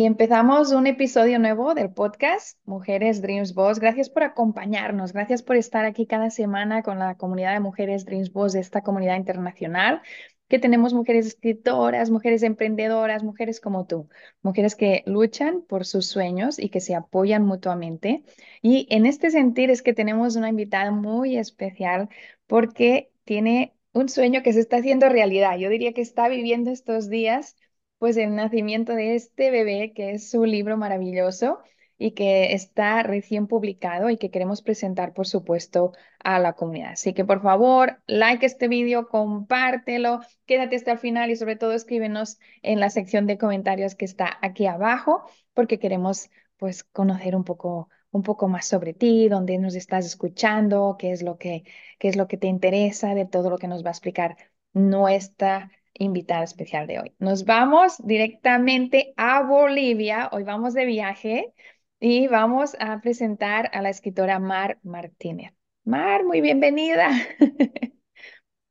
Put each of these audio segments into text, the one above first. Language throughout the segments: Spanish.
Y empezamos un episodio nuevo del podcast Mujeres Dreams Boss. Gracias por acompañarnos, gracias por estar aquí cada semana con la comunidad de Mujeres Dreams Boss de esta comunidad internacional, que tenemos mujeres escritoras, mujeres emprendedoras, mujeres como tú, mujeres que luchan por sus sueños y que se apoyan mutuamente. Y en este sentir es que tenemos una invitada muy especial porque tiene un sueño que se está haciendo realidad. Yo diría que está viviendo estos días pues el nacimiento de este bebé, que es su libro maravilloso y que está recién publicado y que queremos presentar, por supuesto, a la comunidad. Así que por favor, like este vídeo, compártelo, quédate hasta el final y sobre todo escríbenos en la sección de comentarios que está aquí abajo, porque queremos pues conocer un poco un poco más sobre ti, dónde nos estás escuchando, qué es lo que qué es lo que te interesa de todo lo que nos va a explicar nuestra invitada especial de hoy. Nos vamos directamente a Bolivia. Hoy vamos de viaje y vamos a presentar a la escritora Mar Martínez. Mar, muy bienvenida.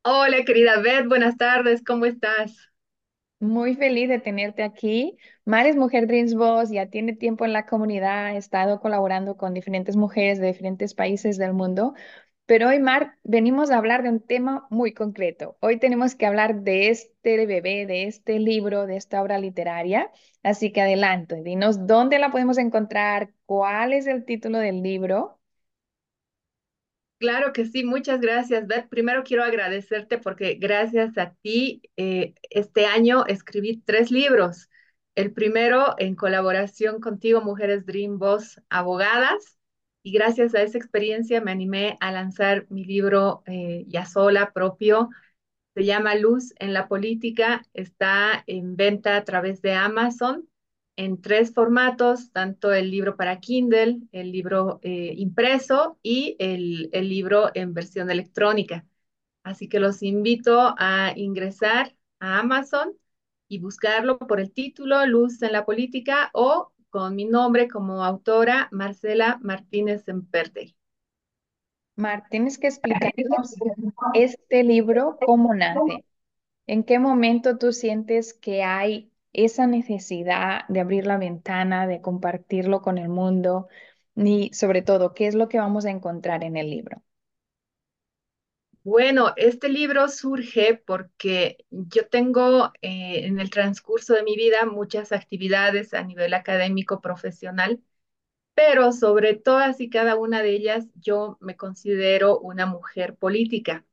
Hola, querida Beth, buenas tardes, ¿cómo estás? Muy feliz de tenerte aquí. Mar es Mujer Dreams Boss, ya tiene tiempo en la comunidad, ha estado colaborando con diferentes mujeres de diferentes países del mundo, pero hoy, Mar, venimos a hablar de un tema muy concreto. Hoy tenemos que hablar de este bebé, de este libro, de esta obra literaria. Así que adelante, dinos dónde la podemos encontrar, cuál es el título del libro. Claro que sí, muchas gracias, Beth. Primero quiero agradecerte porque gracias a ti eh, este año escribí tres libros. El primero en colaboración contigo, Mujeres Dream Boss Abogadas, y gracias a esa experiencia me animé a lanzar mi libro eh, ya sola, propio. Se llama Luz en la Política, está en venta a través de Amazon en tres formatos, tanto el libro para Kindle, el libro eh, impreso y el, el libro en versión electrónica. Así que los invito a ingresar a Amazon y buscarlo por el título Luz en la Política o con mi nombre como autora, Marcela Martínez Emperte. Mar, tienes que explicarnos este libro, cómo nace. ¿En qué momento tú sientes que hay esa necesidad de abrir la ventana, de compartirlo con el mundo? Y sobre todo, ¿qué es lo que vamos a encontrar en el libro? Bueno, este libro surge porque yo tengo eh, en el transcurso de mi vida muchas actividades a nivel académico, profesional, pero sobre todas y cada una de ellas yo me considero una mujer política.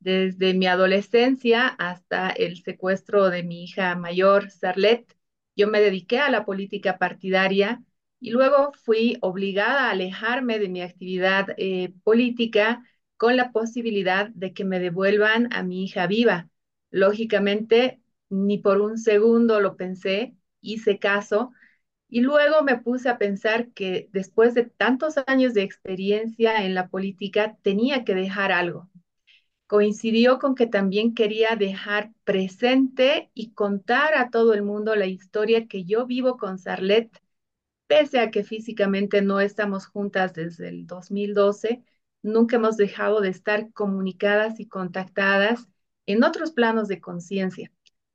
Desde mi adolescencia hasta el secuestro de mi hija mayor, Sarlet, yo me dediqué a la política partidaria y luego fui obligada a alejarme de mi actividad eh, política con la posibilidad de que me devuelvan a mi hija viva. Lógicamente, ni por un segundo lo pensé, hice caso y luego me puse a pensar que después de tantos años de experiencia en la política tenía que dejar algo. Coincidió con que también quería dejar presente y contar a todo el mundo la historia que yo vivo con Sarlet, pese a que físicamente no estamos juntas desde el 2012 nunca hemos dejado de estar comunicadas y contactadas en otros planos de conciencia.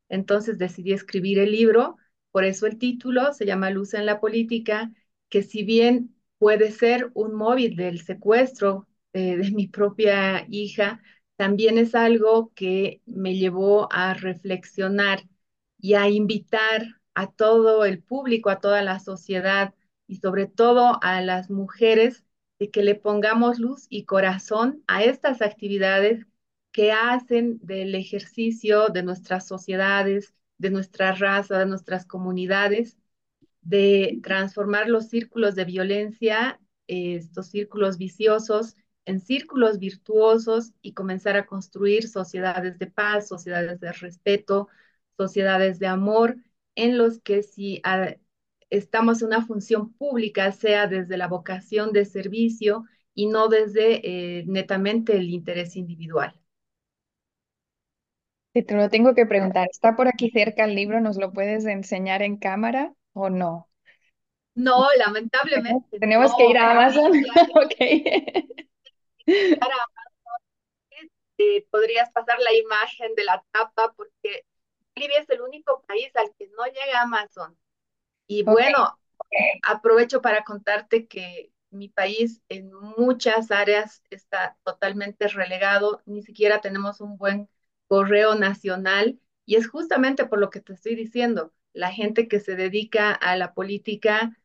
Entonces decidí escribir el libro, por eso el título se llama Luz en la Política, que si bien puede ser un móvil del secuestro eh, de mi propia hija, también es algo que me llevó a reflexionar y a invitar a todo el público, a toda la sociedad y sobre todo a las mujeres de que le pongamos luz y corazón a estas actividades que hacen del ejercicio de nuestras sociedades, de nuestra raza, de nuestras comunidades, de transformar los círculos de violencia, estos círculos viciosos, en círculos virtuosos y comenzar a construir sociedades de paz, sociedades de respeto, sociedades de amor, en los que si estamos en una función pública, sea desde la vocación de servicio y no desde eh, netamente el interés individual. Te lo tengo que preguntar, ¿está por aquí cerca el libro? ¿Nos lo puedes enseñar en cámara o no? No, lamentablemente. Tenemos que ir a Amazon. ok. Eh, podrías pasar la imagen de la tapa porque Bolivia es el único país al que no llega Amazon. Y bueno, aprovecho para contarte que mi país en muchas áreas está totalmente relegado, ni siquiera tenemos un buen correo nacional y es justamente por lo que te estoy diciendo, la gente que se dedica a la política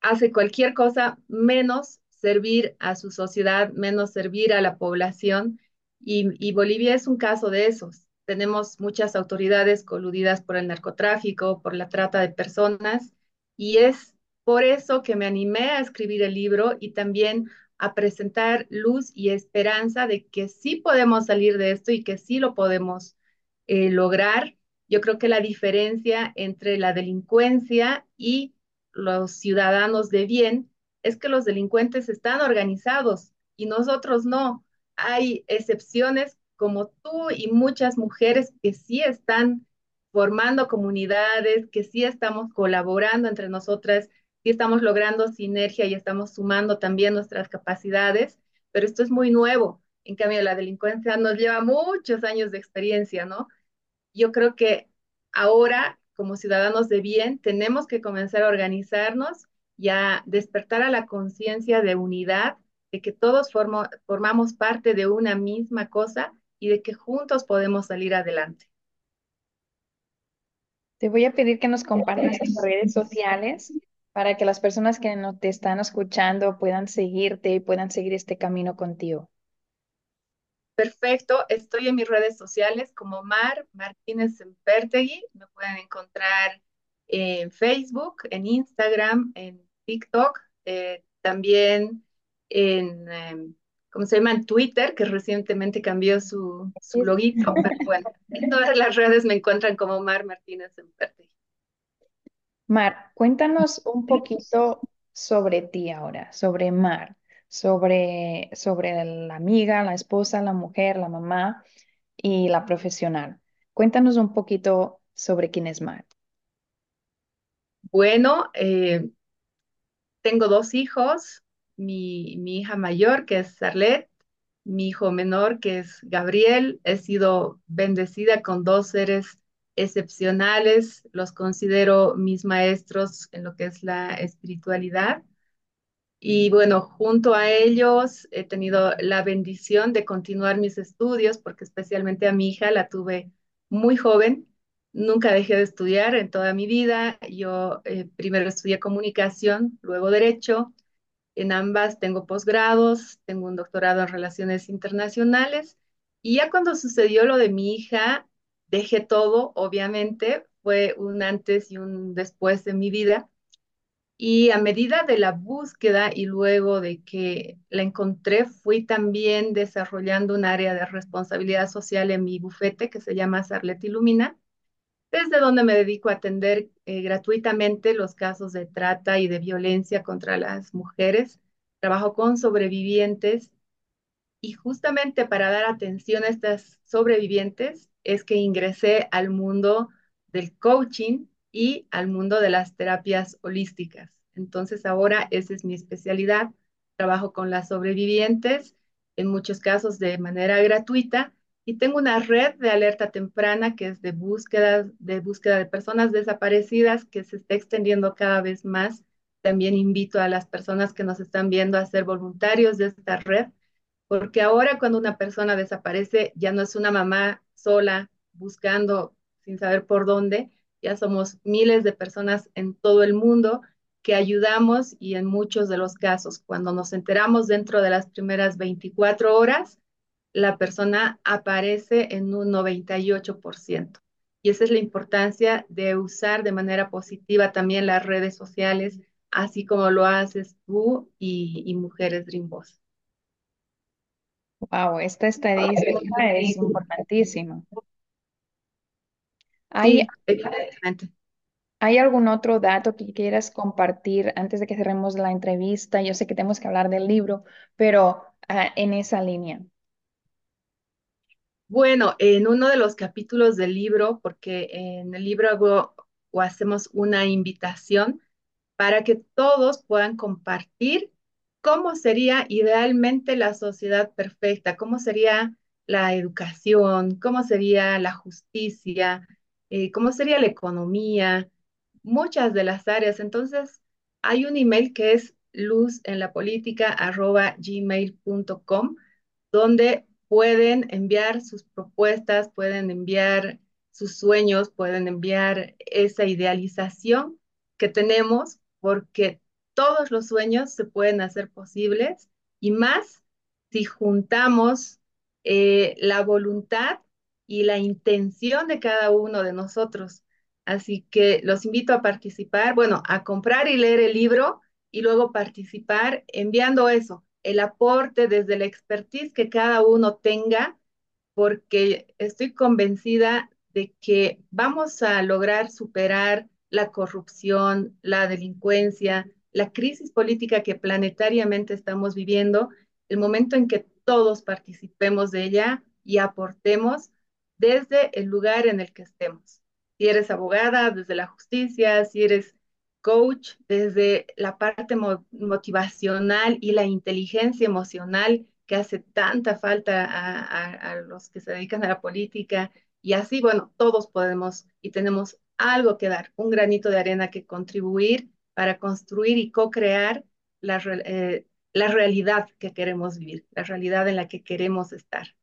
hace cualquier cosa menos servir a su sociedad, menos servir a la población y, y Bolivia es un caso de esos tenemos muchas autoridades coludidas por el narcotráfico, por la trata de personas, y es por eso que me animé a escribir el libro y también a presentar luz y esperanza de que sí podemos salir de esto y que sí lo podemos eh, lograr. Yo creo que la diferencia entre la delincuencia y los ciudadanos de bien es que los delincuentes están organizados y nosotros no. Hay excepciones como tú y muchas mujeres que sí están formando comunidades, que sí estamos colaborando entre nosotras, sí estamos logrando sinergia y estamos sumando también nuestras capacidades, pero esto es muy nuevo. En cambio, la delincuencia nos lleva muchos años de experiencia, ¿no? Yo creo que ahora, como ciudadanos de bien, tenemos que comenzar a organizarnos y a despertar a la conciencia de unidad, de que todos formamos parte de una misma cosa y de que juntos podemos salir adelante. Te voy a pedir que nos compartas tus redes sociales para que las personas que no te están escuchando puedan seguirte y puedan seguir este camino contigo. Perfecto, estoy en mis redes sociales como Mar Martínez Pertegui. Me pueden encontrar en Facebook, en Instagram, en TikTok, eh, también en em, ¿cómo se llama? En Twitter, que recientemente cambió su, su loguito, pero bueno, en todas las redes me encuentran como Mar Martínez en Verde. Mar, cuéntanos un poquito sobre ti ahora, sobre Mar, sobre, sobre la amiga, la esposa, la mujer, la mamá y la profesional. Cuéntanos un poquito sobre quién es Mar. Bueno, eh, tengo dos hijos, mi, hija mayor, que es Sarlet, mi hijo menor, que es Gabriel. He sido bendecida con dos seres excepcionales, los considero mis maestros en lo que es la espiritualidad. Y bueno, junto a ellos he tenido la bendición de continuar mis estudios, porque especialmente a mi hija la tuve muy joven. Nunca dejé de estudiar en toda mi vida. Yo eh, primero estudié comunicación, luego derecho, en ambas tengo posgrados, tengo un doctorado en relaciones internacionales y ya cuando sucedió lo de mi hija, dejé todo, obviamente, fue un antes y un después de mi vida. Y a medida de la búsqueda y luego de que la encontré, fui también desarrollando un área de responsabilidad social en mi bufete que se llama Sarlet Ilumina desde donde me dedico a atender eh, gratuitamente los casos de trata y de violencia contra las mujeres. Trabajo con sobrevivientes y justamente para dar atención a estas sobrevivientes es que ingresé al mundo del coaching y al mundo de las terapias holísticas. Entonces ahora esa es mi especialidad. Trabajo con las sobrevivientes, en muchos casos de manera gratuita, y tengo una red de alerta temprana que es de búsqueda, de búsqueda de personas desaparecidas que se está extendiendo cada vez más. También invito a las personas que nos están viendo a ser voluntarios de esta red, porque ahora cuando una persona desaparece ya no es una mamá sola buscando sin saber por dónde, ya somos miles de personas en todo el mundo que ayudamos y en muchos de los casos, cuando nos enteramos dentro de las primeras 24 horas, la persona aparece en un 98%. Y esa es la importancia de usar de manera positiva también las redes sociales, así como lo haces tú y, Mujeres Dream Boss. Wow, esta estadística es importantísima. ¿Hay, sí, ¿Hay algún otro dato que quieras compartir antes de que cerremos la entrevista? Yo sé que tenemos que hablar del libro, pero ah, en esa línea. Bueno, en uno de los capítulos del libro, porque en el libro hago o hacemos una invitación para que todos puedan compartir cómo sería idealmente la sociedad perfecta, cómo sería la educación, cómo sería la justicia, eh, cómo sería la economía, muchas de las áreas. Entonces, hay un email que es luzenlapolítica.gmail.com, donde pueden enviar sus propuestas, pueden enviar sus sueños, pueden enviar esa idealización que tenemos, porque todos los sueños se pueden hacer posibles y más si juntamos eh, la voluntad y la intención de cada uno de nosotros. Así que los invito a participar, bueno, a comprar y leer el libro y luego participar enviando eso, el aporte desde la expertise que cada uno tenga, porque estoy convencida de que vamos a lograr superar la corrupción, la delincuencia, la crisis política que planetariamente estamos viviendo, el momento en que todos participemos de ella y aportemos desde el lugar en el que estemos. Si eres abogada, desde la justicia, si eres coach, desde la parte motivacional y la inteligencia emocional que hace tanta falta a, los que se dedican a la política. Y así, bueno, todos podemos y tenemos algo que dar, un granito de arena que contribuir para construir y co-crear la, eh, la realidad que queremos vivir, la realidad en la que queremos estar.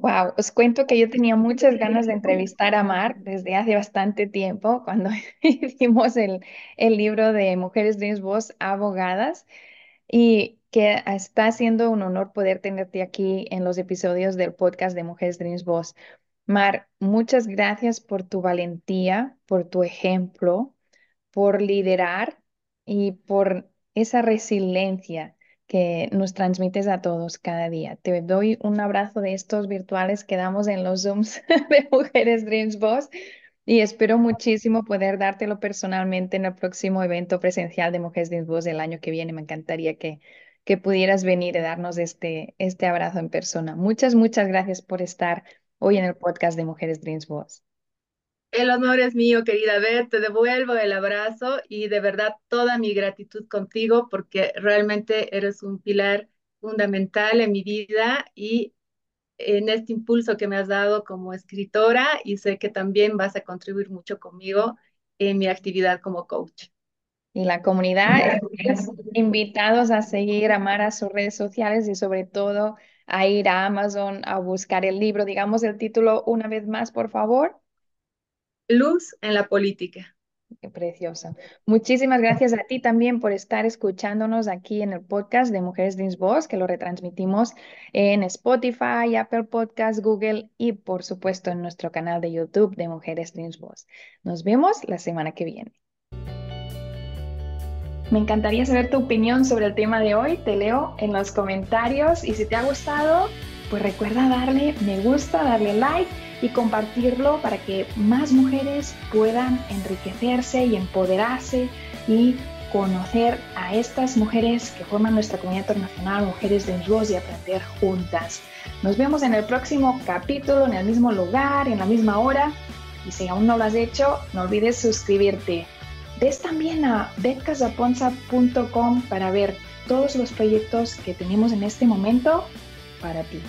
Wow, os cuento que yo tenía muchas ganas de entrevistar a Mar desde hace bastante tiempo, cuando hicimos el, el libro de Mujeres Dreams Voz Abogadas, y que está siendo un honor poder tenerte aquí en los episodios del podcast de Mujeres Dreams Voz. Mar, muchas gracias por tu valentía, por tu ejemplo, por liderar y por esa resiliencia que nos transmites a todos cada día. Te doy un abrazo de estos virtuales que damos en los Zooms de Mujeres Dreams Boss y espero muchísimo poder dártelo personalmente en el próximo evento presencial de Mujeres Dreams Boss del año que viene. Me encantaría que, que pudieras venir y darnos este, este abrazo en persona. Muchas, muchas gracias por estar hoy en el podcast de Mujeres Dreams Boss. El honor es mío, querida Beth. Te devuelvo el abrazo y de verdad toda mi gratitud contigo porque realmente eres un pilar fundamental en mi vida y en este impulso que me has dado como escritora y sé que también vas a contribuir mucho conmigo en mi actividad como coach. Y la comunidad, invitados a seguir a Mara sus redes sociales y sobre todo a ir a Amazon a buscar el libro. Digamos el título una vez más, por favor. Luz en la política. Qué preciosa. Muchísimas gracias a ti también por estar escuchándonos aquí en el podcast de Mujeres Dreams Voz, que lo retransmitimos en Spotify, Apple Podcasts, Google y por supuesto en nuestro canal de YouTube de Mujeres Dreams Voz. Nos vemos la semana que viene. Me encantaría saber tu opinión sobre el tema de hoy. Te leo en los comentarios y si te ha gustado, pues recuerda darle me gusta, darle like y compartirlo para que más mujeres puedan enriquecerse y empoderarse y conocer a estas mujeres que forman nuestra comunidad internacional, mujeres de voz y aprender juntas. Nos vemos en el próximo capítulo, en el mismo lugar, en la misma hora. Y si aún no lo has hecho, no olvides suscribirte. Ves también a betcasaponza.com para ver todos los proyectos que tenemos en este momento para ti.